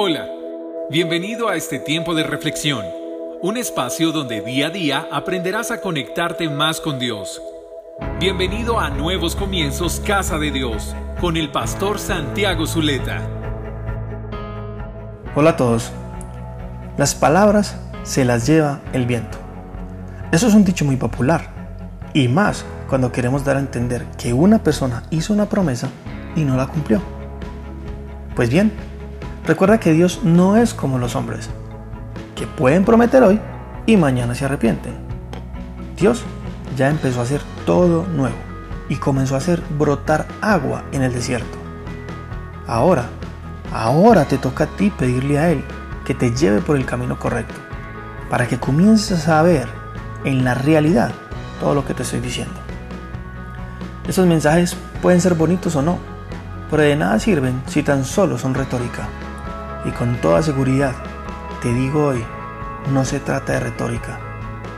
Hola, bienvenido a este tiempo de reflexión, un espacio donde día a día aprenderás a conectarte más con Dios. Bienvenido a Nuevos Comienzos Casa de Dios con el pastor Santiago Zuleta. Hola a todos. Las palabras se las lleva el viento. Eso es un dicho muy popular, y más cuando queremos dar a entender que una persona hizo una promesa y no la cumplió. Pues bien, Recuerda que Dios no es como los hombres, que pueden prometer hoy y mañana se arrepienten. Dios ya empezó a hacer todo nuevo y comenzó a hacer brotar agua en el desierto. Ahora, ahora te toca a ti pedirle a Él que te lleve por el camino correcto, para que comiences a ver en la realidad todo lo que te estoy diciendo. Esos mensajes pueden ser bonitos o no, pero de nada sirven si tan solo son retórica. Y con toda seguridad, te digo hoy, no se trata de retórica,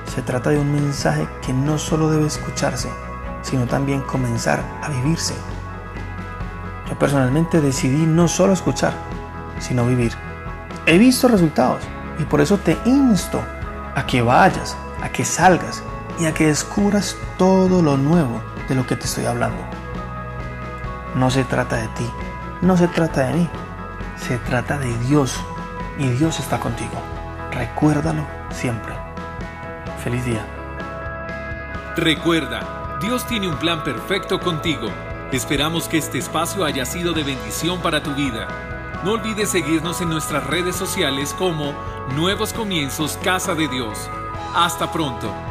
se trata de un mensaje que no solo debe escucharse, sino también comenzar a vivirse. Yo personalmente decidí no solo escuchar, sino vivir. He visto resultados y por eso te insto a que vayas, a que salgas y a que descubras todo lo nuevo de lo que te estoy hablando. No se trata de ti, no se trata de mí, se trata de Dios y Dios está contigo. Recuérdalo siempre. Feliz día. Recuerda, Dios tiene un plan perfecto contigo. Esperamos que este espacio haya sido de bendición para tu vida. No olvides seguirnos en nuestras redes sociales como Nuevos Comienzos Casa de Dios. Hasta pronto.